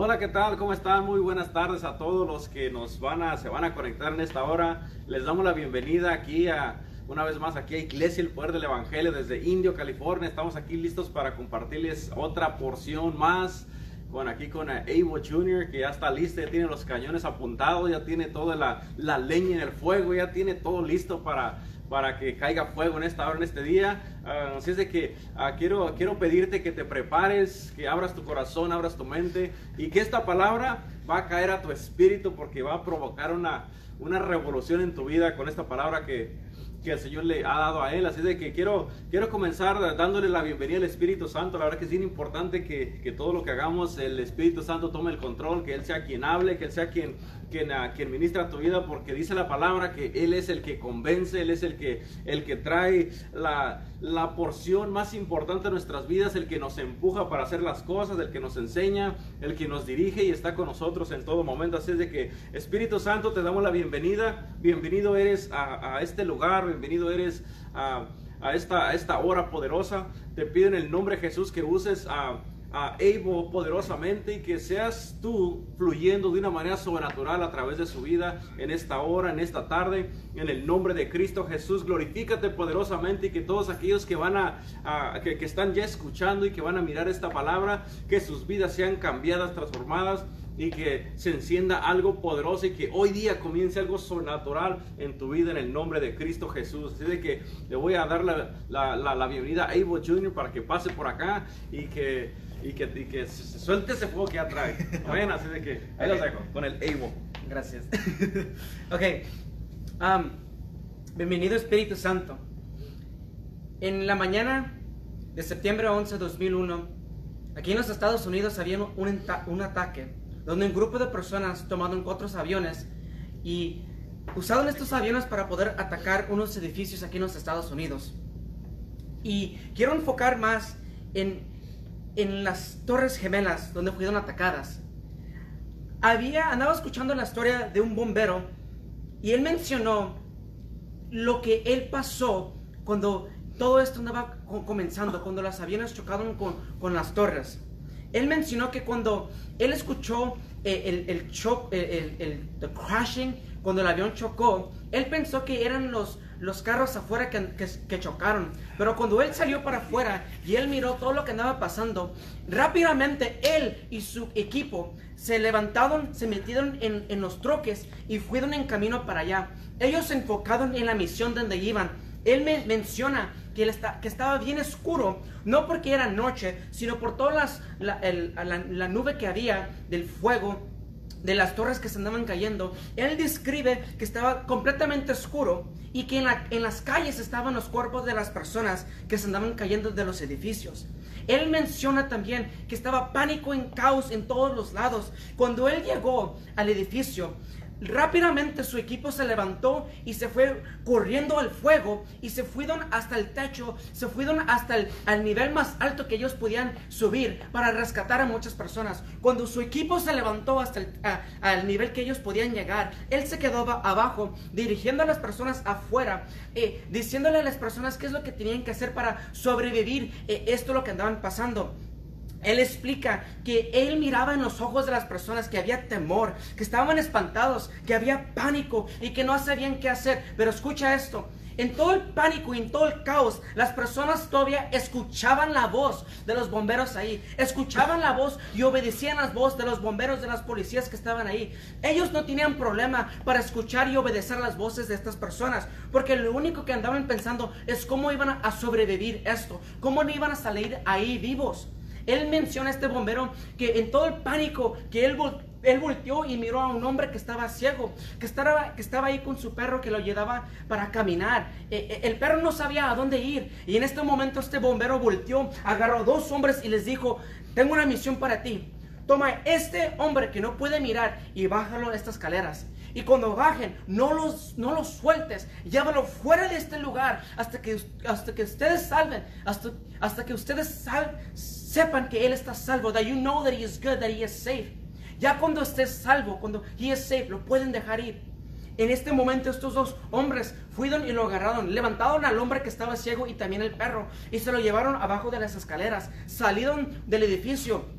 Hola, ¿qué tal? ¿Cómo están? Muy buenas tardes a todos los que nos van a, se van a conectar en esta hora. Les damos la bienvenida aquí a, una vez más aquí a Iglesia El Poder del Evangelio desde Indio, California. Estamos aquí listos para compartirles otra porción más. Con aquí con Evo Jr. que ya está listo, ya tiene los cañones apuntados, ya tiene toda la, la leña en el fuego, ya tiene todo listo para para que caiga fuego en esta hora, en este día. Ah, así es de que ah, quiero, quiero pedirte que te prepares, que abras tu corazón, abras tu mente y que esta palabra va a caer a tu espíritu porque va a provocar una, una revolución en tu vida con esta palabra que, que el Señor le ha dado a él. Así de que quiero, quiero comenzar dándole la bienvenida al Espíritu Santo. La verdad que es bien importante que, que, todo lo que hagamos, el Espíritu Santo tome el control, que Él sea quien hable, que Él sea quien, quien, uh, quien ministra tu vida, porque dice la palabra que Él es el que convence, Él es el que, el que trae la, la porción más importante de nuestras vidas, el que nos empuja para hacer las cosas, el que nos enseña, el que nos dirige y está con nosotros en todo momento. Así es de que Espíritu Santo, te damos la bienvenida. Bienvenido eres a, a este lugar bienvenido eres a, a, esta, a esta hora poderosa. Te pido en el nombre de Jesús que uses a, a Evo poderosamente y que seas tú fluyendo de una manera sobrenatural a través de su vida en esta hora, en esta tarde, en el nombre de Cristo Jesús. Glorifícate poderosamente y que todos aquellos que van a, que, que están ya escuchando y que van a mirar esta palabra, que sus vidas sean cambiadas, transformadas y que se encienda algo poderoso y que hoy día comience algo sobrenatural en tu vida en el nombre de Cristo Jesús. Así de que le voy a dar la, la, bienvenida a Evo Jr. para que pase por acá y que, y que, y que suelte ese fuego que ya trae. Bueno, así de que ahí los dejo con el Evo. Gracias. ok. Um, bienvenido Espíritu Santo. En la mañana de septiembre 11 de 2001, aquí en los Estados Unidos había un, un, un ataque donde un grupo de personas tomaron cuatro aviones y usaron estos aviones para poder atacar unos edificios aquí en los Estados Unidos. Y quiero enfocar más en, en las Torres Gemelas donde fueron atacadas. Había, andaba escuchando la historia de un bombero y él mencionó lo que él pasó cuando todo esto andaba comenzando, cuando los aviones chocaron con, con las torres. Él mencionó que cuando él escuchó eh, el, el, el, el crashing, cuando el avión chocó, él pensó que eran los, los carros afuera que, que, chocaron. Pero cuando él salió para afuera y él miró todo lo que andaba pasando, rápidamente él y su equipo se levantaron, se metieron en, los troques y fueron en camino para allá. Ellos se enfocaron en la misión donde iban. Él me menciona que, estaba bien oscuro, no porque era noche, sino por toda las, la nube que había del fuego de las torres que se andaban cayendo, él describe que estaba completamente oscuro y que en, la, en, las calles estaban los cuerpos de las personas que se andaban cayendo de los edificios. Él menciona también que estaba pánico en caos en todos los lados. Cuando él llegó al edificio, Rápidamente su equipo se levantó y se fue corriendo al fuego y se fueron hasta el techo, se fueron hasta el al nivel más alto que ellos podían subir para rescatar a muchas personas. Cuando su equipo se levantó hasta el al nivel que ellos podían llegar, él se quedó abajo dirigiendo a las personas afuera, eh, diciéndole a las personas qué es lo que tenían que hacer para sobrevivir eh, esto lo que andaban pasando. Él explica que él miraba en los ojos de las personas que había temor, que estaban espantados, que había pánico y que no sabían qué hacer. Pero escucha esto, en todo el pánico y en todo el caos, las personas todavía escuchaban la voz de los bomberos ahí, escuchaban la voz y obedecían las voces de los bomberos, de las policías que estaban ahí. Ellos no tenían problema para escuchar y obedecer las voces de estas personas, porque lo único que andaban pensando es cómo iban a sobrevivir esto, cómo no iban a salir ahí vivos. Él menciona a este bombero que en todo el pánico que él, él volteó y miró a un hombre que estaba ciego, que estaba, que estaba ahí con su perro que lo llevaba para caminar. Eh, el perro no sabía a dónde ir y en este momento este bombero volteó, agarró a dos hombres y les dijo, tengo una misión para ti. Toma este hombre que no puede mirar y bájalo de estas escaleras. Y cuando bajen, no los, no los sueltes. Llévalo fuera de este lugar hasta que, hasta que ustedes salven. Hasta, hasta que ustedes sal, sepan que Él está salvo. That you know that He is good, that He is safe. Ya cuando estés salvo, cuando He is safe, lo pueden dejar ir. En este momento estos dos hombres fueron y lo agarraron, levantaron al hombre que estaba ciego y también el perro y se lo llevaron abajo de las escaleras, salieron del edificio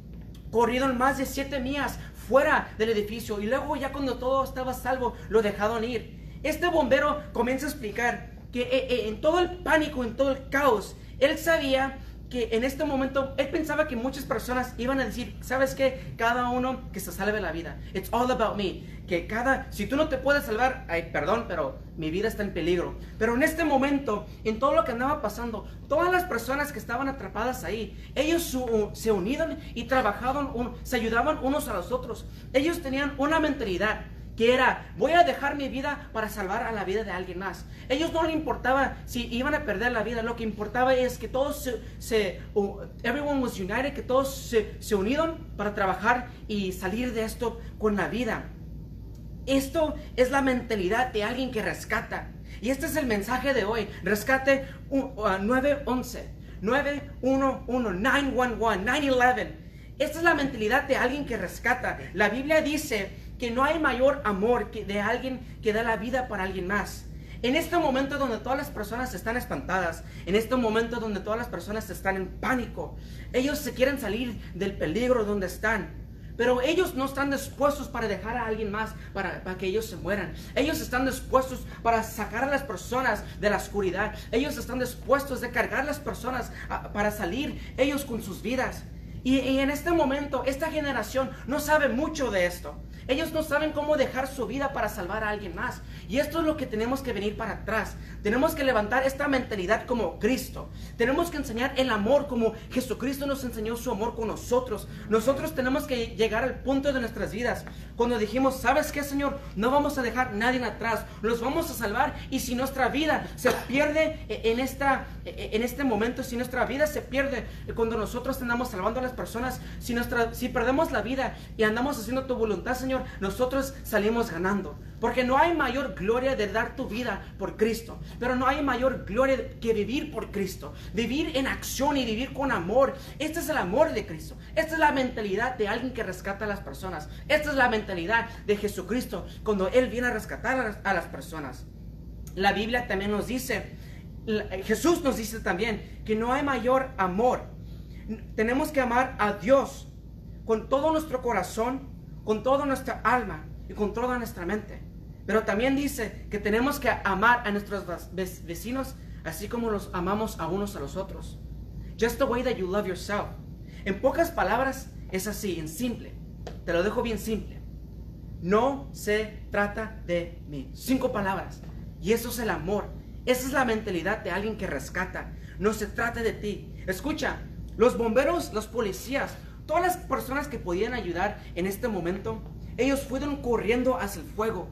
corrieron más de siete millas fuera del edificio y luego ya cuando todo estaba salvo lo dejaron ir. Este bombero comienza a explicar que eh, eh, en todo el pánico, en todo el caos, él sabía que en este momento él pensaba que muchas personas iban a decir, ¿sabes qué? Cada uno que se salve la vida. It's all about me. Que cada, si tú no te puedes salvar, ay, perdón, pero mi vida está en peligro. Pero en este momento, en todo lo que andaba pasando, todas las personas que estaban atrapadas ahí, ellos se unieron y trabajaban, se ayudaban unos a los otros. Ellos tenían una mentalidad que era, voy a dejar mi vida para salvar a la vida de alguien más. Ellos no les importaba si iban a perder la vida, lo que importaba es que todos se, se everyone was united, que todos se, se unieron para trabajar y salir de esto con la vida. Esto es la mentalidad de alguien que rescata. Y este es el mensaje de hoy. Rescate 911, 911, 911, 911. Esta es la mentalidad de alguien que rescata. La Biblia dice que no hay mayor amor que de alguien que da la vida para alguien más. En este momento donde todas las personas están espantadas, en este momento donde todas las personas están en pánico, ellos se quieren salir del peligro donde están. Pero ellos no están dispuestos para dejar a alguien más para, que ellos se mueran. Ellos están dispuestos para sacar a las personas de la oscuridad. Ellos están dispuestos de cargar a las personas para salir ellos con sus vidas. Y en este momento, esta generación no sabe mucho de esto. Ellos no saben cómo dejar su vida para salvar a alguien más. Y esto es lo que tenemos que venir para atrás. Tenemos que levantar esta mentalidad como Cristo. Tenemos que enseñar el amor como Jesucristo nos enseñó su amor con nosotros. Nosotros tenemos que llegar al punto de nuestras vidas cuando dijimos, ¿sabes qué, Señor? No vamos a dejar nadie atrás. Los vamos a salvar. Y si nuestra vida se pierde en, esta, en este momento, si nuestra vida se pierde cuando nosotros andamos salvando a las personas, si, nuestra, si perdemos la vida y andamos haciendo tu voluntad, Señor, nosotros salimos ganando. Porque no hay mayor gloria de dar tu vida por Cristo. Pero no hay mayor gloria que vivir por Cristo. Vivir en acción y vivir con amor. Este es el amor de Cristo. Esta es la mentalidad de alguien que rescata a las personas. Esta es la mentalidad de Jesucristo cuando Él viene a rescatar a las personas. La Biblia también nos dice, Jesús nos dice también que no hay mayor amor. Tenemos que amar a Dios con todo nuestro corazón, con toda nuestra alma y con toda nuestra mente. Pero también dice que tenemos que amar a nuestros vecinos así como los amamos a unos a los otros. Just the way that you love yourself. En pocas palabras es así, en simple. Te lo dejo bien simple. No se trata de mí. Cinco palabras. Y eso es el amor. Esa es la mentalidad de alguien que rescata. No se trata de ti. Escucha, los bomberos, los policías, Todas las personas que podían ayudar en este momento, ellos fueron corriendo hacia el fuego.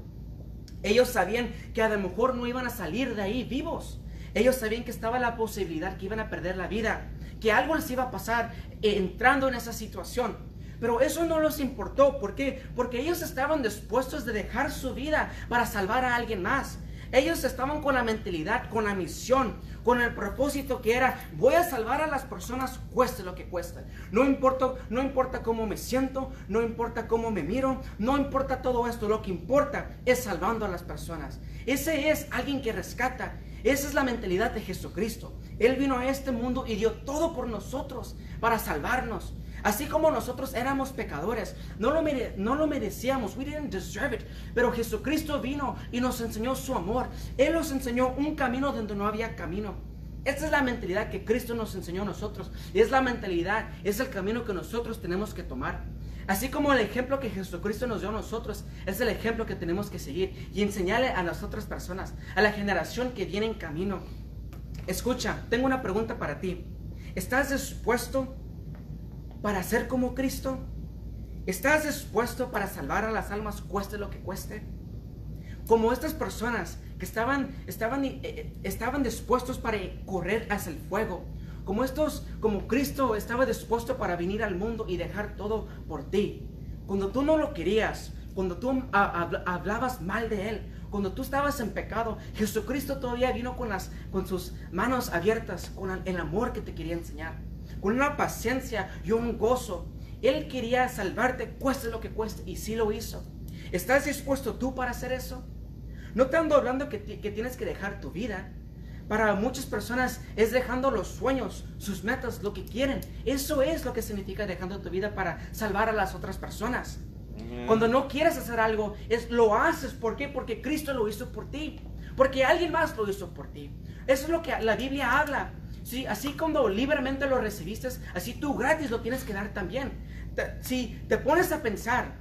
Ellos sabían que a lo mejor no iban a salir de ahí vivos. Ellos sabían que estaba la posibilidad que iban a perder la vida, que algo les iba a pasar entrando en esa situación. Pero eso no les importó. ¿Por qué? Porque ellos estaban dispuestos de dejar su vida para salvar a alguien más. Ellos estaban con la mentalidad, con la misión, con el propósito que era, voy a salvar a las personas cueste lo que cueste. No importa, no importa cómo me siento, no importa cómo me miro, no importa todo esto, lo que importa es salvando a las personas. Ese es alguien que rescata. Esa es la mentalidad de Jesucristo. Él vino a este mundo y dio todo por nosotros para salvarnos. Así como nosotros éramos pecadores, no lo, no lo merecíamos, we didn't deserve it. Pero Jesucristo vino y nos enseñó su amor. Él nos enseñó un camino donde no había camino. Esta es la mentalidad que Cristo nos enseñó a nosotros. Es la mentalidad, es el camino que nosotros tenemos que tomar. Así como el ejemplo que Jesucristo nos dio a nosotros, es el ejemplo que tenemos que seguir y enseñarle a las otras personas, a la generación que viene en camino. Escucha, tengo una pregunta para ti. ¿Estás dispuesto para ser como Cristo? ¿Estás dispuesto para salvar a las almas cueste lo que cueste? Como estas personas que estaban, estaban, eh, eh, estaban dispuestos para correr hacia el fuego. Como estos, como Cristo estaba dispuesto para venir al mundo y dejar todo por ti. Cuando tú no lo querías, cuando tú hablabas mal de Él, cuando tú estabas en pecado, Jesucristo todavía vino con, las, con sus manos abiertas, con el amor que te quería enseñar con una paciencia y un gozo. Él quería salvarte, cueste lo que cueste, y sí lo hizo. ¿Estás dispuesto tú para hacer eso? No te ando hablando que, que tienes que dejar tu vida, para muchas personas es dejando los sueños, sus metas, lo que quieren. Eso es lo que significa dejando tu vida para salvar a las otras personas. Cuando no quieres hacer algo, es lo haces. ¿Por qué? Porque Cristo lo hizo por ti. Porque alguien más lo hizo por ti. Eso es lo que la Biblia habla. ¿sí? Así como libremente lo recibiste, así tú gratis lo tienes que dar también. si te pones a pensar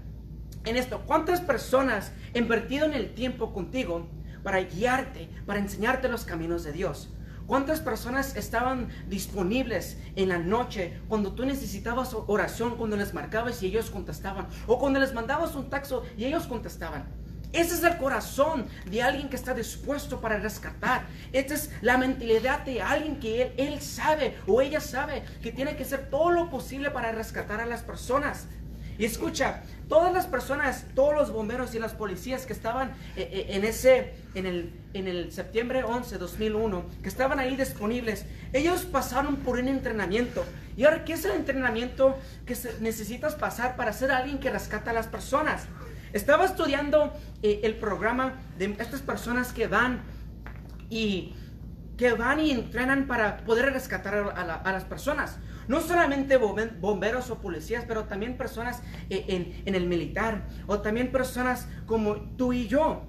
en esto, ¿cuántas personas han invertido en el tiempo contigo para guiarte, para enseñarte los caminos de Dios? ¿Cuántas personas estaban disponibles en la noche cuando tú necesitabas oración, cuando les marcabas y ellos contestaban? O cuando les mandabas un texto y ellos contestaban. Ese es el corazón de alguien que está dispuesto para rescatar. Esta es la mentalidad de alguien que él, él sabe o ella sabe que tiene que hacer todo lo posible para rescatar a las personas. Y escucha, todas las personas, todos los bomberos y las policías que estaban eh, eh, en ese, en el, en el septiembre 11, 2001, que estaban ahí disponibles, ellos pasaron por un entrenamiento. Y ahora, ¿qué es el entrenamiento que necesitas pasar para ser alguien que rescata a las personas? Estaba estudiando eh, el programa de estas personas que van y que van y entrenan para poder rescatar a, las personas. No solamente bomberos o policías, pero también personas eh, en, el militar o también personas como tú y yo.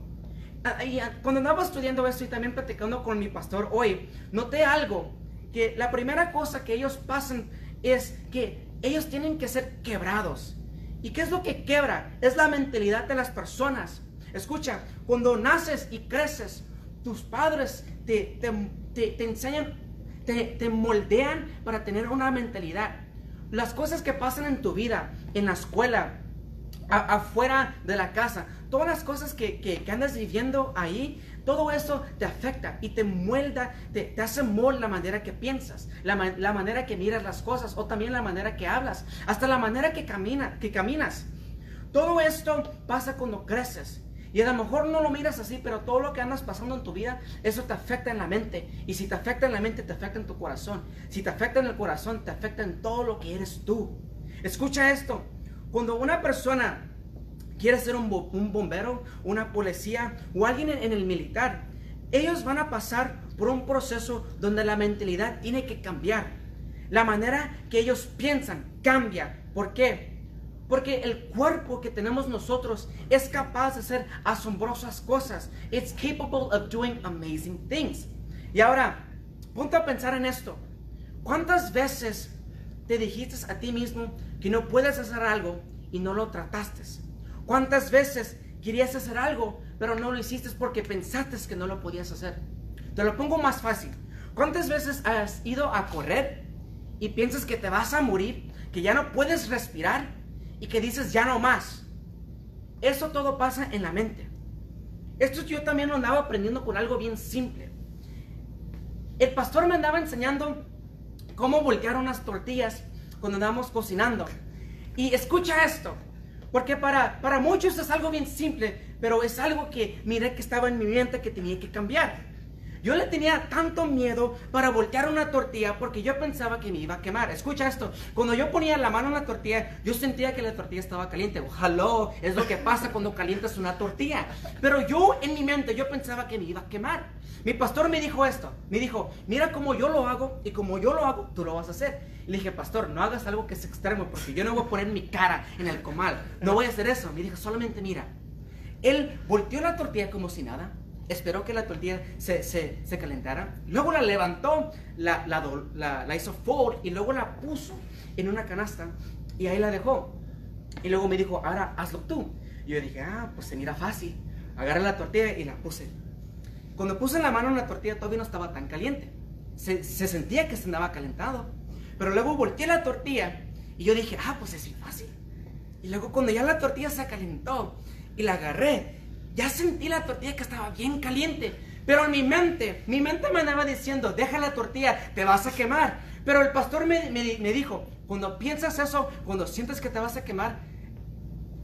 Ah, ah, cuando andaba estudiando esto y también platicando con mi pastor hoy, noté algo, que la primera cosa que ellos pasan es que ellos tienen que ser quebrados. ¿Y qué es lo que quebra? Es la mentalidad de las personas. Escucha, cuando naces y creces, tus padres te, te, enseñan, te, moldean para tener una mentalidad. Las cosas que pasan en tu vida, en la escuela, afuera de la casa, todas las cosas que, que, andas viviendo ahí, todo eso te afecta y te muelda, te, hace molde la manera que piensas, la, la, manera que miras las cosas o también la manera que hablas, hasta la manera que, camina, que caminas. Todo esto pasa cuando creces. Y a lo mejor no lo miras así, pero todo lo que andas pasando en tu vida, eso te afecta en la mente. Y si te afecta en la mente, te afecta en tu corazón. Si te afecta en el corazón, te afecta en todo lo que eres tú. Escucha esto. Cuando una persona quiere ser un, bombero, una policía o alguien en, el militar, ellos van a pasar por un proceso donde la mentalidad tiene que cambiar. La manera que ellos piensan cambia. ¿Por qué? Porque el cuerpo que tenemos nosotros es capaz de hacer asombrosas cosas. It's capable of doing amazing things. Y ahora, ponte a pensar en esto. ¿Cuántas veces te dijiste a ti mismo que no puedes hacer algo y no lo trataste? ¿Cuántas veces querías hacer algo, pero no lo hiciste porque pensaste que no lo podías hacer? Te lo pongo más fácil. ¿Cuántas veces has ido a correr y piensas que te vas a morir, que ya no puedes respirar y que dices ya no más. Eso todo pasa en la mente. Esto yo también lo andaba aprendiendo con algo bien simple. El pastor me andaba enseñando cómo voltear unas tortillas cuando andábamos cocinando. Y escucha esto, porque para, para muchos es algo bien simple, pero es algo que miré que estaba en mi mente que tenía que cambiar. Yo le tenía tanto miedo para voltear una tortilla porque yo pensaba que me iba a quemar. Escucha esto, cuando yo ponía la mano en la tortilla, yo sentía que la tortilla estaba caliente. Ojalá, es lo que pasa cuando calientas una tortilla. Pero yo en mi mente, yo pensaba que me iba a quemar. Mi pastor me dijo esto, me dijo, mira cómo yo lo hago y como yo lo hago, tú lo vas a hacer. le dije, pastor, no hagas algo que es extremo porque yo no voy a poner mi cara en el comal. No voy a hacer eso. Me dijo, solamente mira. Él volteó la tortilla como si nada esperó que la tortilla se, se, se calentara, luego la levantó, la, la, la, hizo forward y luego la puso en una canasta y ahí la dejó. Y luego me dijo, ahora hazlo tú. Y yo dije, ah, pues se mira fácil. Agarré la tortilla y la puse. Cuando puse la mano en la tortilla todavía no estaba tan caliente. Se, se sentía que se andaba calentado. Pero luego volteé la tortilla y yo dije, ah, pues es fácil. Y luego cuando ya la tortilla se calentó y la agarré ya sentí la tortilla que estaba bien caliente. Pero en mi mente, mi mente me andaba diciendo, deja la tortilla, te vas a quemar. Pero el pastor me, me, dijo, cuando piensas eso, cuando sientes que te vas a quemar,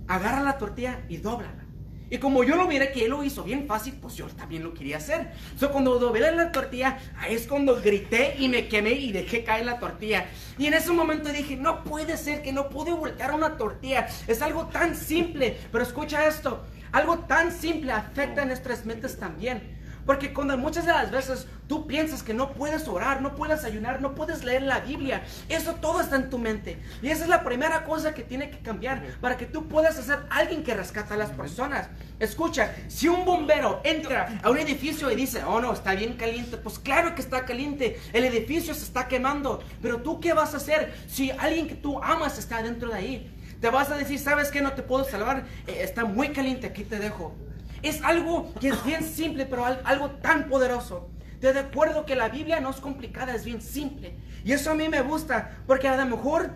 agarra la tortilla y dóblala. Y como yo lo miré que él lo hizo bien fácil, pues yo también lo quería hacer. So, cuando doblé la tortilla, ahí es cuando grité y me quemé y dejé caer la tortilla. Y en ese momento dije, no puede ser que no pude voltear una tortilla. Es algo tan simple. Pero escucha esto, algo tan simple afecta a nuestras mentes también. Porque cuando muchas de las veces tú piensas que no puedes orar, no puedes ayunar, no puedes leer la Biblia, eso todo está en tu mente. Y esa es la primera cosa que tiene que cambiar para que tú puedas ser alguien que rescata a las personas. Escucha, si un bombero entra a un edificio y dice, oh no, está bien caliente, pues claro que está caliente, el edificio se está quemando, pero tú qué vas a hacer si alguien que tú amas está dentro de ahí? Te vas a decir, ¿sabes qué? No te puedo salvar, eh, está muy caliente, aquí te dejo. Es algo que es bien simple, pero algo tan poderoso. Te recuerdo que la Biblia no es complicada, es bien simple. Y eso a mí me gusta, porque a lo mejor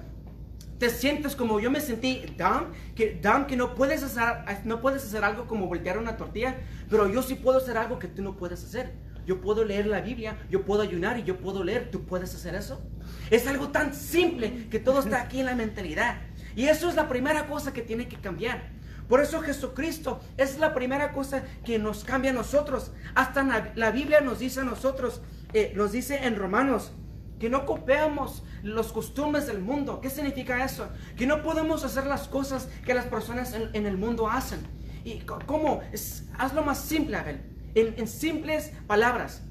te sientes como yo me sentí dumb, que, que no, puedes hacer, no puedes hacer algo como voltear una tortilla, pero yo sí puedo hacer algo que tú no puedes hacer. Yo puedo leer la Biblia, yo puedo ayunar y yo puedo leer. ¿Tú puedes hacer eso? Es algo tan simple que todo está aquí en la mentalidad. Y eso es la primera cosa que tiene que cambiar. Por eso Jesucristo es la primera cosa que nos cambia a nosotros. Hasta la Biblia nos dice a nosotros, eh, nos dice en Romanos, que no copiamos los costumbres del mundo. ¿Qué significa eso? Que no podemos hacer las cosas que las personas en, el mundo hacen. ¿Y cómo? Es, hazlo más simple, Abel. En, en simples palabras.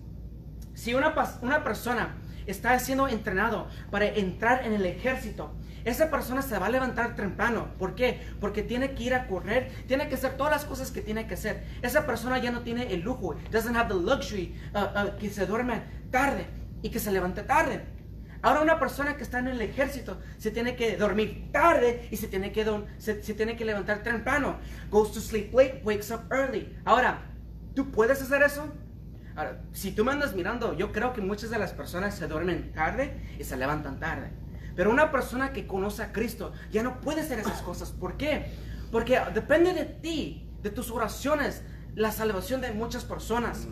Si una, una persona está siendo entrenado para entrar en el ejército, esa persona se va a levantar temprano. ¿Por qué? Porque tiene que ir a correr, tiene que hacer todas las cosas que tiene que hacer. Esa persona ya no tiene el lujo, doesn't have the luxury, uh, uh, que se duerme tarde y que se levante tarde. Ahora una persona que está en el ejército se tiene que dormir tarde y se tiene que, se, tiene que levantar temprano. Goes to sleep late, wakes up early. Ahora, ¿tú puedes hacer eso? Ahora, si tú me andas mirando, yo creo que muchas de las personas se duermen tarde y se levantan tarde. Pero una persona que conoce a Cristo ya no puede hacer esas cosas. ¿Por qué? Porque depende de ti, de tus oraciones, la salvación de muchas personas.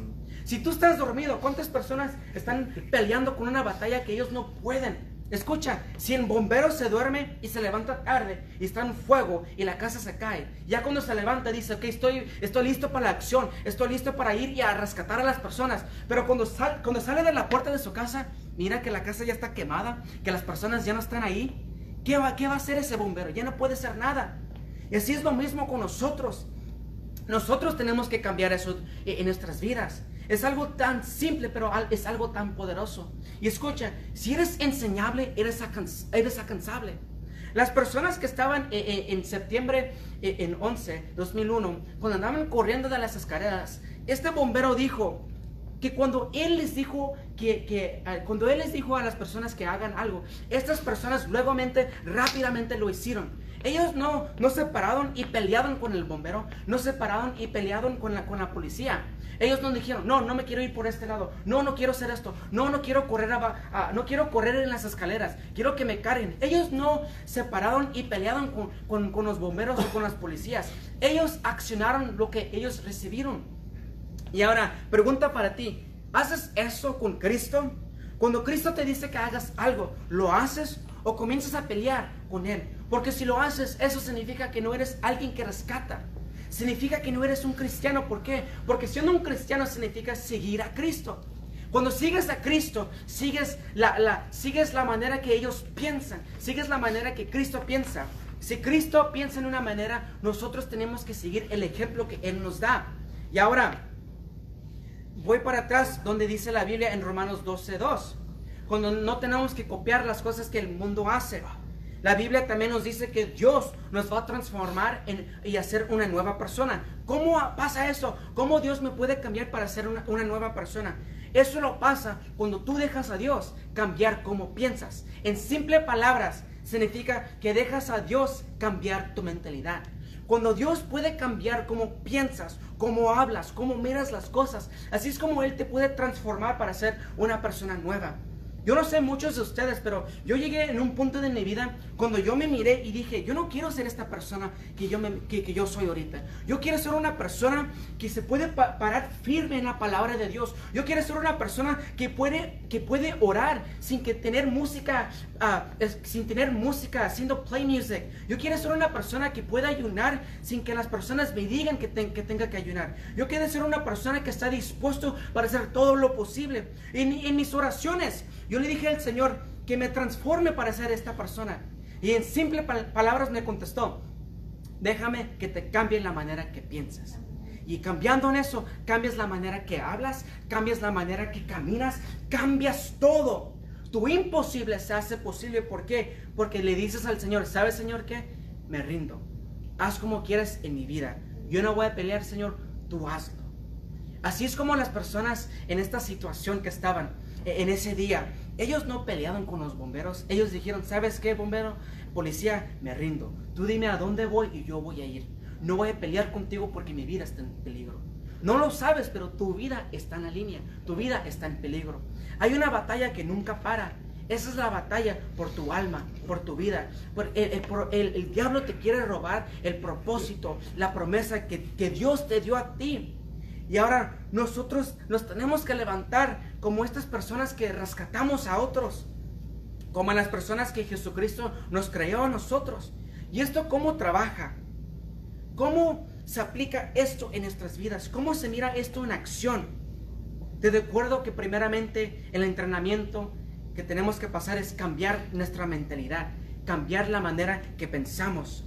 Si tú estás dormido, ¿cuántas personas están peleando con una batalla que ellos no pueden? Escucha, si el bombero se duerme y se levanta tarde y está en fuego y la casa se cae, ya cuando se levanta dice, ok, estoy, estoy listo para la acción, estoy listo para ir y a rescatar a las personas. Pero cuando, cuando sale de la puerta de su casa, mira que la casa ya está quemada, que las personas ya no están ahí. ¿Qué va, qué va a hacer ese bombero? Ya no puede hacer nada. Y así es lo mismo con nosotros. Nosotros tenemos que cambiar eso en nuestras vidas. Es algo tan simple, pero es algo tan poderoso. Y escucha, si eres enseñable, eres, eres alcanzable. Las personas que estaban eh, eh, en, septiembre eh, en 11, 2001, cuando andaban corriendo de las escaleras, este bombero dijo que cuando él les dijo que, cuando él les dijo a las personas que hagan algo, estas personas luego rápidamente lo hicieron. Ellos no, no se pararon y pelearon con el bombero, no se pararon y pelearon con la, con la policía. Ellos no dijeron, no, no me quiero ir por este lado, no, no quiero hacer esto, no, no quiero correr, no quiero correr en las escaleras, quiero que me carguen. Ellos no se pararon y pelearon con, con, con los bomberos o con las policías. Ellos accionaron lo que ellos recibieron. Y ahora, pregunta para ti, ¿haces eso con Cristo? Cuando Cristo te dice que hagas algo, ¿lo haces o comienzas a pelear con Él? Porque si lo haces, eso significa que no eres alguien que rescata. Significa que no eres un cristiano. ¿Por qué? Porque siendo un cristiano significa seguir a Cristo. Cuando sigues a Cristo, sigues la, sigues la manera que ellos piensan, sigues la manera que Cristo piensa. Si Cristo piensa en una manera, nosotros tenemos que seguir el ejemplo que Él nos da. Y ahora, voy para atrás donde dice la Biblia en Romanos 12.2, cuando no tenemos que copiar las cosas que el mundo hace. La Biblia también nos dice que Dios nos va a transformar en, y hacer una nueva persona. ¿Cómo pasa eso? ¿Cómo Dios me puede cambiar para ser una, una nueva persona? Eso lo pasa cuando tú dejas a Dios cambiar cómo piensas. En simple palabras, significa que dejas a Dios cambiar tu mentalidad. Cuando Dios puede cambiar cómo piensas, cómo hablas, cómo miras las cosas, así es como Él te puede transformar para ser una persona nueva. Yo no sé muchos de ustedes, pero yo llegué en un punto de mi vida cuando yo me miré y dije, yo no quiero ser esta persona que yo, me, que, yo soy ahorita. Yo quiero ser una persona que se puede parar firme en la palabra de Dios. Yo quiero ser una persona que puede, que puede orar sin que tener música, ah, sin tener música, haciendo play music. Yo quiero ser una persona que pueda ayunar sin que las personas me digan que, que tenga que ayunar. Yo quiero ser una persona que está dispuesto para hacer todo lo posible. En mis oraciones, yo le dije al Señor que me transforme para ser esta persona. Y en simples palabras me contestó, déjame que te cambie la manera que piensas. Y cambiando en eso, cambias la manera que hablas, cambias la manera que caminas, cambias todo. Tu imposible se hace posible. ¿Por qué? Porque le dices al Señor, ¿sabes Señor qué? Me rindo. Haz como quieras en mi vida. Yo no voy a pelear, Señor, tú hazlo. Así es como las personas en esta situación que estaban e, en ese día, ellos no pelearon con los bomberos. Ellos dijeron, ¿sabes qué, bombero? Policía, me rindo. Tú dime a dónde voy y yo voy a ir. No voy a pelear contigo porque mi vida está en peligro. No lo sabes, pero tu vida está en la línea. Tu vida está en peligro. Hay una batalla que nunca para. Esa es la batalla por tu alma, por tu vida. Por el, diablo te quiere robar el propósito, la promesa que, Dios te dio a ti. Y ahora nosotros nos tenemos que levantar como estas personas que rescatamos a otros, como las personas que Jesucristo nos creó a nosotros. ¿Y esto cómo trabaja? ¿Cómo se aplica esto en nuestras vidas? ¿Cómo se mira esto en acción? Te recuerdo que primeramente el entrenamiento que tenemos que pasar es cambiar nuestra mentalidad, cambiar la manera que pensamos.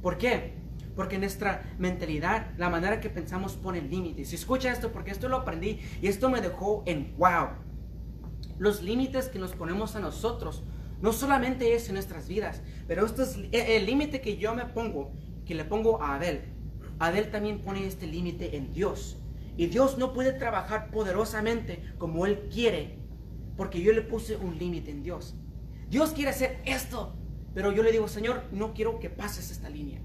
¿Por qué? Porque nuestra mentalidad, la manera que pensamos pone límites. Escucha esto porque esto lo aprendí y esto me dejó en wow. Los límites que nos ponemos a nosotros no solamente es en nuestras vidas, pero esto es el límite que yo me pongo, que le pongo a Abel. Abel también pone este límite en Dios. Y Dios no puede trabajar poderosamente como Él quiere, porque yo le puse un límite en Dios. Dios quiere hacer esto, pero yo le digo, Señor, no quiero que pases esta línea.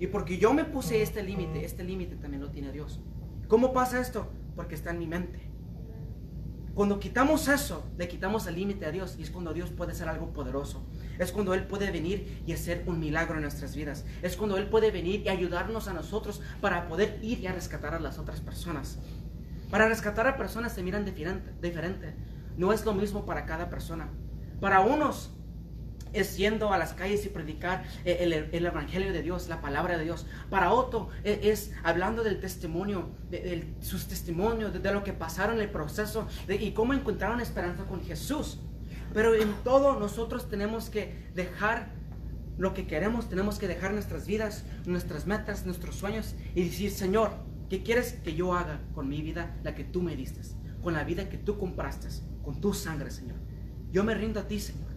Y porque yo me puse este límite, este límite también lo tiene Dios. ¿Cómo pasa esto? Porque está en mi mente. Cuando quitamos eso, le quitamos el límite a Dios y es cuando Dios puede hacer algo poderoso. Es cuando Él puede venir y hacer un milagro en nuestras vidas. Es cuando Él puede venir y ayudarnos a nosotros para poder ir y a rescatar a las otras personas. Para rescatar a personas se miran diferente. diferente. No es lo mismo para cada persona. Para unos es yendo a las calles y predicar el, Evangelio de Dios, la palabra de Dios. Para otro e, es, hablando del testimonio, de, sus testimonios, de, lo que pasaron en el proceso y cómo encontraron esperanza con Jesús. Pero en todo nosotros tenemos que dejar lo que queremos, tenemos que dejar nuestras vidas, nuestras metas, nuestros sueños y decir, Señor, ¿qué quieres que yo haga con mi vida, la que tú me diste, con la vida que tú compraste, con tu sangre, Señor? Yo me rindo a ti, Señor.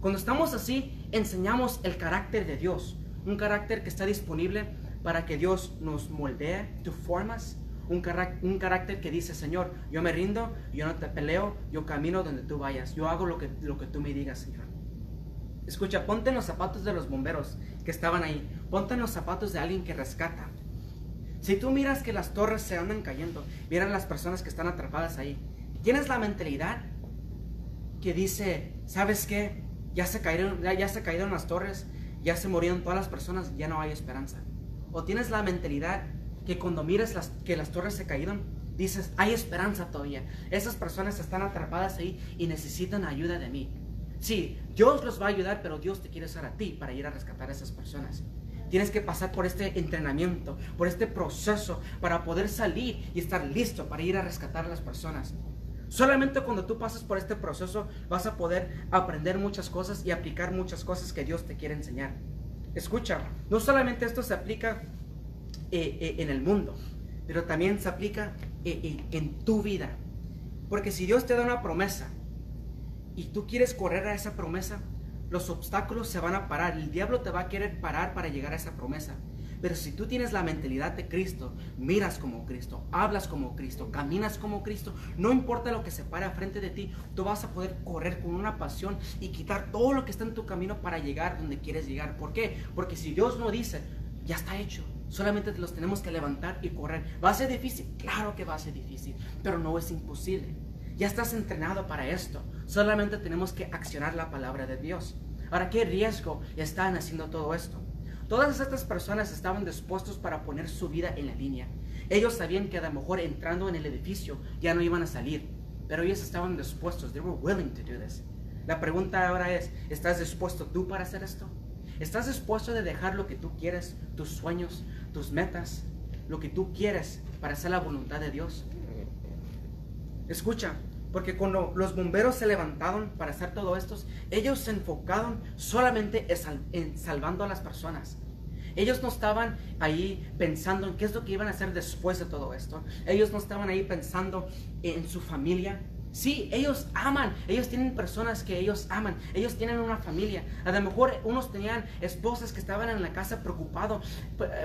Cuando estamos así, enseñamos el carácter de Dios, un carácter que está disponible para que Dios nos moldee, tu formas, un, un, carácter que dice, Señor, yo me rindo, yo no te peleo, yo camino donde tú vayas, yo hago lo que, lo que tú me digas, Señor. Escucha, ponte en los zapatos de los bomberos que estaban ahí, ponte en los zapatos de alguien que rescata. Si tú miras que las torres se andan cayendo, miran las personas que están atrapadas ahí, tienes la mentalidad que dice, ¿sabes qué? ya se cayeron, ya, se cayeron las torres, ya se murieron todas las personas, ya no hay esperanza. O tienes la mentalidad que cuando miras las, que las torres se cayeron, dices, hay esperanza todavía. Esas personas están atrapadas ahí y necesitan ayuda de mí. Sí, Dios los va a ayudar, pero Dios te quiere usar a ti para ir a rescatar a esas personas. Tienes que pasar por este entrenamiento, por este proceso, para poder salir y estar listo para ir a rescatar a las personas. Solamente cuando tú pasas por este proceso vas a poder aprender muchas cosas y aplicar muchas cosas que Dios te quiere enseñar. Escucha, no solamente esto se aplica eh, eh, en el mundo, pero también se aplica eh, en tu vida. Porque si Dios te da una promesa y tú quieres correr a esa promesa, los obstáculos se van a parar. El diablo te va a querer parar para llegar a esa promesa. Pero si tú tienes la mentalidad de Cristo, miras como Cristo, hablas como Cristo, caminas como Cristo, no importa lo que se pare frente de ti, tú vas a poder correr con una pasión y quitar todo lo que está en tu camino para llegar donde quieres llegar. ¿Por qué? Porque si Dios no dice, ya está hecho. Solamente los tenemos que levantar y correr. ¿Va a ser difícil? Claro que va a ser difícil, pero no es imposible. Ya estás entrenado para esto. Solamente tenemos que accionar la palabra de Dios. Ahora, ¿qué riesgo están haciendo todo esto? Todas estas personas estaban dispuestos para poner su vida en la línea. Ellos sabían que a lo mejor entrando en el edificio ya no iban a salir, pero ellos estaban dispuestos. They were willing to do this. La pregunta ahora es, ¿estás dispuesto tú para hacer esto? ¿Estás dispuesto de dejar lo que tú quieres, tus sueños, tus metas, lo que tú quieres para hacer la voluntad de Dios? Escucha, porque cuando los bomberos se levantaron para hacer todo esto, ellos se enfocaron solamente en salvando a las personas. Ellos no estaban ahí pensando en qué es lo que iban a hacer después de todo esto. Ellos no estaban ahí pensando en su familia. Sí, ellos aman, ellos tienen personas que ellos aman, ellos tienen una familia. A lo mejor unos tenían esposas que estaban en la casa preocupados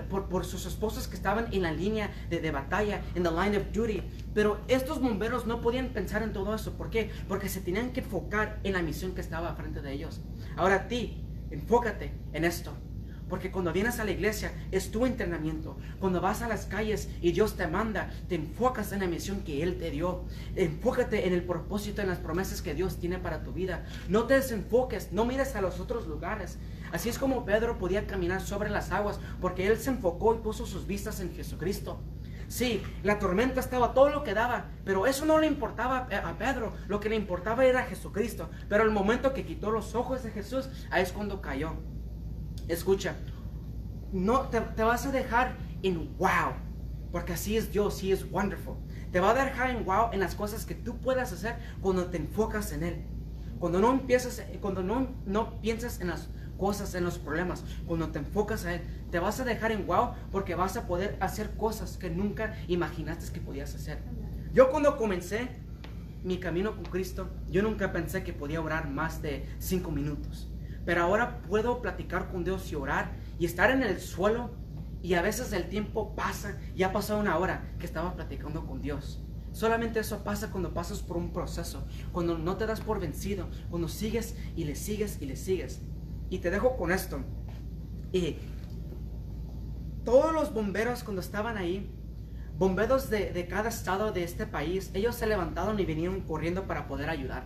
por, sus esposas que estaban en la línea de, batalla, en the line of duty. Pero estos bomberos no podían pensar en todo eso. ¿Por qué? Porque se tenían que enfocar en la misión que estaba frente de ellos. Ahora ti, enfócate en esto. Porque cuando vienes a la iglesia es tu entrenamiento. Cuando vas a las calles y Dios te manda, te enfocas en la misión que Él te dio. Enfócate en el propósito, en las promesas que Dios tiene para tu vida. No te desenfoques, no mires a los otros lugares. Así es como Pedro podía caminar sobre las aguas, porque él se enfocó y puso sus vistas en Jesucristo. Sí, la tormenta estaba todo lo que daba, pero eso no le importaba a Pedro, lo que le importaba era Jesucristo. Pero el momento que quitó los ojos de Jesús, ahí es cuando cayó. Escucha, no te, vas a dejar en wow, porque así es Dios, He es wonderful. Te va a dejar en wow en las cosas que tú puedas hacer cuando te enfocas en Él. Cuando no empiezas, cuando no, no piensas en las cosas, en los problemas, cuando te enfocas a Él, te vas a dejar en wow porque vas a poder hacer cosas que nunca imaginaste que podías hacer. Yo cuando comencé mi camino con Cristo, yo nunca pensé que podía orar más de cinco minutos. Pero ahora puedo platicar con Dios y orar y estar en el suelo y a veces el tiempo pasa y ha pasado una hora que estaba platicando con Dios. Solamente eso pasa cuando pasas por un proceso, cuando no te das por vencido, cuando sigues y le sigues y le sigues. Y te dejo con esto. Y todos los bomberos cuando estaban ahí, bomberos de, cada estado de este país, ellos se levantaron y vinieron corriendo para poder ayudar.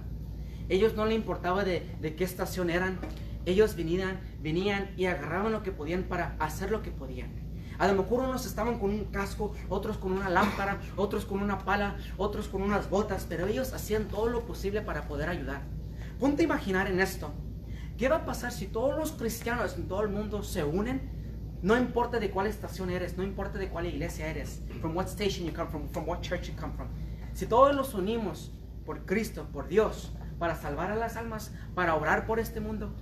Ellos no le importaba de, de qué estación eran, ellos venían, venían y agarraban lo que podían para hacer lo que podían. A lo mejor unos estaban con un casco, otros con una lámpara, otros con una pala, otros con unas botas, pero ellos hacían todo lo posible para poder ayudar. Ponte a imaginar en esto. ¿Qué va a pasar si todos los cristianos en todo el mundo se unen? No importa de cuál estación eres, no importa de cuál iglesia eres, from what station you come from, from what church you come from. Si todos nos unimos por Cristo, por Dios, para salvar a las almas, para orar por este mundo,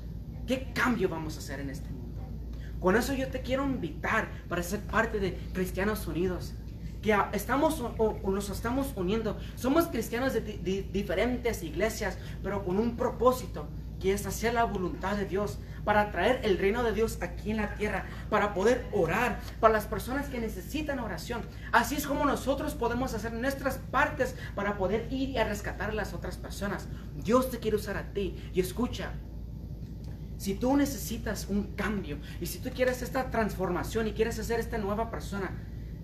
¿Qué cambio vamos a hacer en este mundo? Con eso yo te quiero invitar para ser parte de Cristianos Unidos. Que estamos o, nos estamos uniendo. Somos cristianos de, diferentes iglesias, pero con un propósito, que es hacer la voluntad de Dios, para traer el reino de Dios aquí en la tierra, para poder orar para las personas que necesitan oración. Así es como nosotros podemos hacer nuestras partes para poder ir a rescatar a las otras personas. Dios te quiere usar a ti. Y escucha, si tú necesitas un cambio y si tú quieres esta transformación y quieres ser esta nueva persona,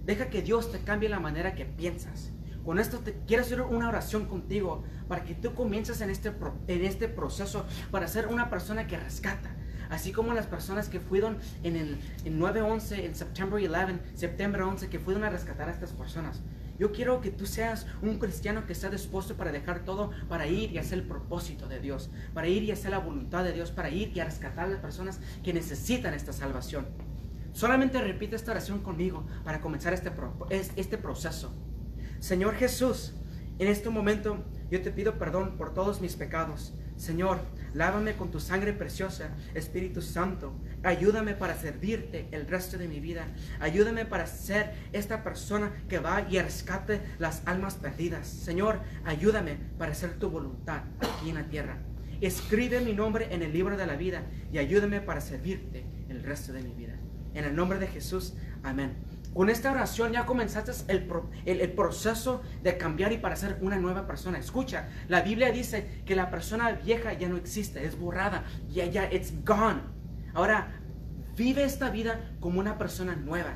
deja que Dios te cambie la manera que piensas. Con esto te quiero hacer una oración contigo para que tú comiences en este, en este proceso para ser una persona que rescata. Así como las personas que fueron en el 9-11, en septiembre 11, septiembre 11, que fueron a rescatar a estas personas. Yo quiero que tú seas un cristiano que está dispuesto para dejar todo, para ir y hacer el propósito de Dios, para ir y hacer la voluntad de Dios, para ir y rescatar a las personas que necesitan esta salvación. Solamente repite esta oración conmigo para comenzar este, este proceso. Señor Jesús, en este momento yo te pido perdón por todos mis pecados. Señor, lávame con tu sangre preciosa, Espíritu Santo. Ayúdame para servirte el resto de mi vida. Ayúdame para ser esta persona que va y rescate las almas perdidas. Señor, ayúdame para hacer tu voluntad aquí en la tierra. Escribe mi nombre en el libro de la vida y ayúdame para servirte el resto de mi vida. En el nombre de Jesús, amén. Con esta oración ya comenzaste el, el, proceso de cambiar y para ser una nueva persona. Escucha, la Biblia dice que la persona vieja ya no existe, es borrada, ya, ya, it's gone. Ahora, vive esta vida como una persona nueva.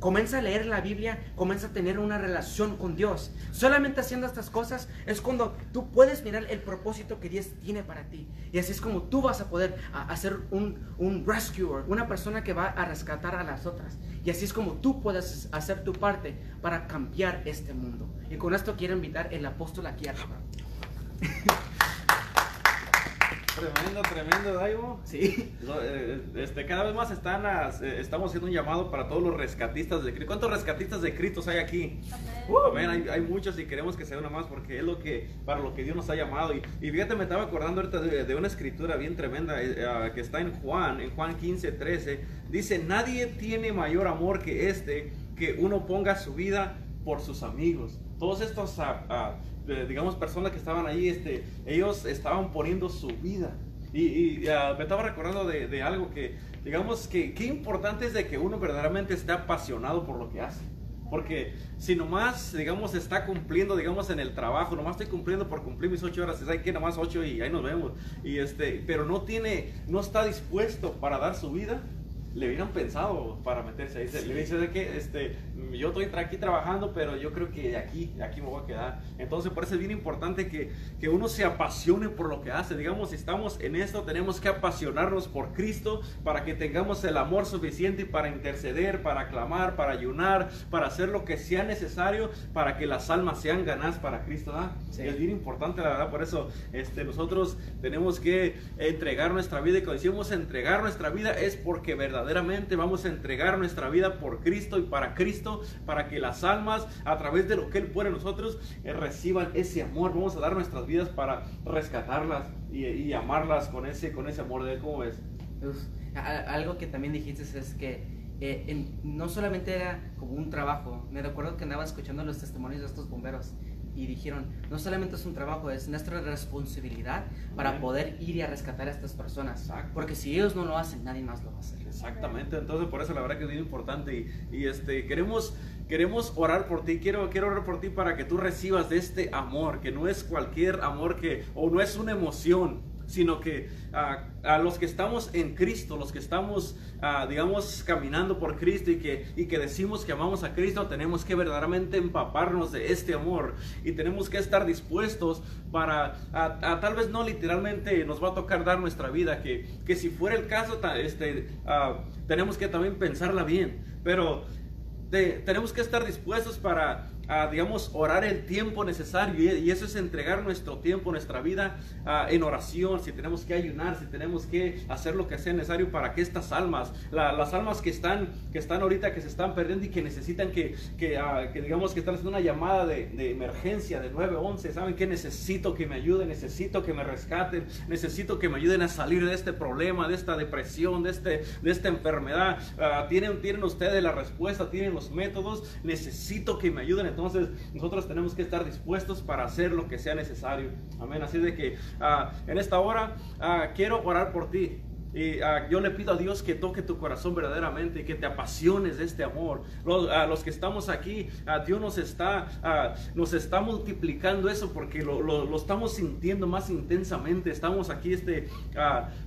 Comienza a leer la Biblia, comienza a tener una relación con Dios. Solamente haciendo estas cosas es cuando tú puedes mirar el propósito que Dios tiene para ti. Y así es como tú vas a poder hacer un, un rescuer, una persona que va a rescatar a las otras. Y así es como tú puedes hacer tu parte para cambiar este mundo. Y con esto quiero invitar el apóstol aquí arriba. Tremendo, tremendo, Daigo. Sí. Eh, este, cada vez más están eh, estamos haciendo un llamado para todos los rescatistas de Cristo. ¿Cuántos rescatistas de Cristo hay aquí? Amén. hay, muchos y queremos que sea uno más porque es lo que, para lo que Dios nos ha llamado. Y, fíjate, me estaba acordando ahorita de, una escritura bien tremenda eh, ah, que está en Juan, en Juan 15, 13. Dice, nadie tiene mayor amor que este, que uno ponga su vida por sus amigos. Todos estos ah, digamos, personas que estaban ahí, este, ellos estaban poniendo su vida. Y, ah, me estaba recordando de, algo que, digamos, que qué importante es de que uno verdaderamente esté apasionado por lo que hace. Porque si nomás, digamos, está cumpliendo, digamos, en el trabajo, nomás estoy cumpliendo por cumplir mis ocho horas, hay que nomás ocho y ahí nos vemos. Y este, pero no tiene, no está dispuesto para dar su vida, le hubieran pensado para meterse ahí. Le dice de que este, yo estoy aquí trabajando, pero yo creo que aquí, aquí me voy a quedar. Entonces, por eso es bien importante que, que uno se apasione por lo que hace. Digamos, si estamos en esto, tenemos que apasionarnos por Cristo para que tengamos el amor suficiente para interceder, para clamar, para ayunar, para hacer lo que sea necesario para que las almas sean ganadas para Cristo. Es bien importante, la verdad. Por eso este, nosotros tenemos que entregar nuestra vida. Y cuando decimos entregar nuestra vida es porque verdad verdaderamente vamos a entregar nuestra vida por Cristo y para Cristo, para que las almas, a través de lo que Él pone en nosotros, eh, reciban ese amor. Vamos a dar nuestras vidas para rescatarlas y, amarlas con ese, con ese amor de Él. ¿Cómo ves? algo que también dijiste es que eh, no solamente era como un trabajo, me recuerdo que andaba escuchando los testimonios de estos bomberos y dijeron, no solamente es un trabajo, es nuestra responsabilidad para poder ir y a rescatar a estas personas. Porque si ellos no lo hacen, nadie más lo va a hacer. Exactamente, entonces por eso la verdad que es bien importante y, y este, queremos, queremos orar por ti, quiero, quiero orar por ti para que tú recibas de este amor, que no es cualquier amor que, o no es una emoción, sino que ah, a los que estamos en Cristo, los que estamos, ah, digamos, caminando por Cristo y que, y que decimos que amamos a Cristo, tenemos que verdaderamente empaparnos de este amor y tenemos que estar dispuestos para, tal vez no literalmente nos va a tocar dar nuestra vida, que, que si fuera el caso, este, ah, tenemos que también pensarla bien, pero tenemos que estar dispuestos para a, digamos, orar el tiempo necesario y, eso es entregar nuestro tiempo, nuestra vida en oración, si tenemos que ayunar, si tenemos que hacer lo que sea necesario para que estas almas, las almas que están, que están ahorita, que se están perdiendo y que necesitan que, que, digamos, que están haciendo una llamada de, de emergencia de 911, ¿saben que Necesito que me ayuden, necesito que me rescaten, necesito que me ayuden a salir de este problema, de esta depresión, de, este, de esta enfermedad. tienen, tienen ustedes la respuesta, tienen los métodos, necesito que me ayuden entonces nosotros tenemos que estar dispuestos para hacer lo que sea necesario. Amén. Así de que ah, en esta hora ah, quiero orar por ti. Y ah, yo le pido a Dios que toque tu corazón verdaderamente que te apasiones de este amor. Los, a los que estamos aquí, a Dios nos está, nos está multiplicando eso porque lo, lo, estamos sintiendo más intensamente. Estamos aquí este,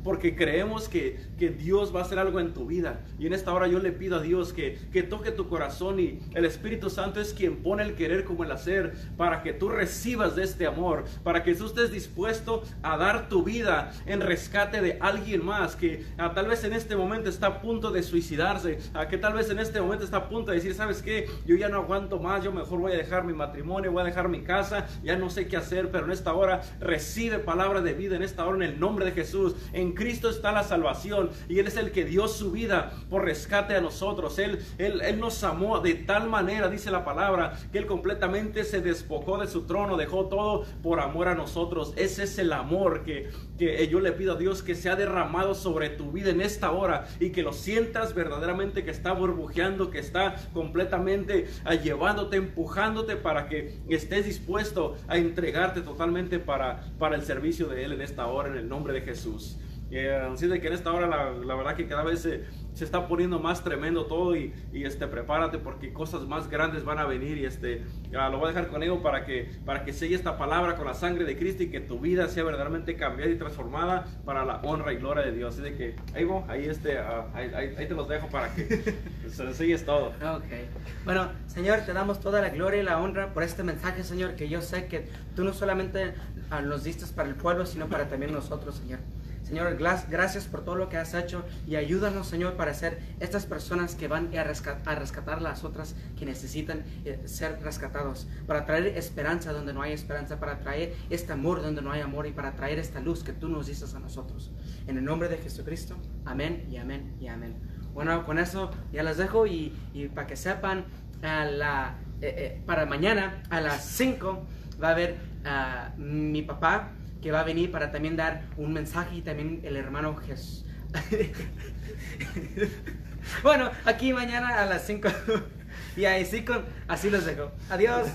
porque creemos que, que, Dios va a hacer algo en tu vida. Y en esta hora yo le pido a Dios que, que toque tu corazón y el Espíritu Santo es quien pone el querer como el hacer para que tú recibas de este amor, para que tú estés dispuesto a dar tu vida en rescate de alguien más que ah, tal vez en este momento está a punto de suicidarse, ah, que tal vez en este momento está a punto de decir, ¿sabes qué? Yo ya no aguanto más, yo mejor voy a dejar mi matrimonio, voy a dejar mi casa, ya no sé qué hacer, pero en esta hora recibe palabra de vida, en esta hora en el nombre de Jesús. En Cristo está la salvación y Él es el que dio su vida por rescate a nosotros. Él, él, él nos amó de tal manera, dice la palabra, que Él completamente se despojó de su trono, dejó todo por amor a nosotros. Ese es el amor que, que yo le pido a Dios que se ha derramado sobre tu vida en esta hora y que lo sientas verdaderamente que está burbujeando, que está completamente ah, llevándote, empujándote para que estés dispuesto a entregarte totalmente para, para el servicio de Él en esta hora, en el nombre de Jesús. Eh, así de que en esta hora la, la verdad que cada vez se, se, está poniendo más tremendo todo y, y, este, prepárate porque cosas más grandes van a venir y este, lo voy a dejar con ello para que, para que selle esta palabra con la sangre de Cristo y que tu vida sea verdaderamente cambiada y transformada para la honra y gloria de Dios. Así de que ahí, ahí, este, uh, ahí, ahí, te los dejo para que se sigues todo. Okay. Bueno, Señor, te damos toda la gloria y la honra por este mensaje, Señor, que yo sé que tú no solamente nos diste para el pueblo, sino para también nosotros, Señor. Señor, gracias por todo lo que has hecho y ayúdanos, Señor, para ser estas personas que van a rescatar, a rescatar las otras que necesitan eh, ser rescatados, para traer esperanza donde no hay esperanza, para traer este amor donde no hay amor y para traer esta luz que tú nos dices a nosotros. En el nombre de Jesucristo, amén y amén y amén. Bueno, con eso ya las dejo y, para que sepan, eh, eh, para mañana a las 5 va a haber a mi papá que va a venir para también dar un mensaje y también el hermano Jesús. bueno, aquí mañana a las 5 y así, con, así los dejo. Adiós.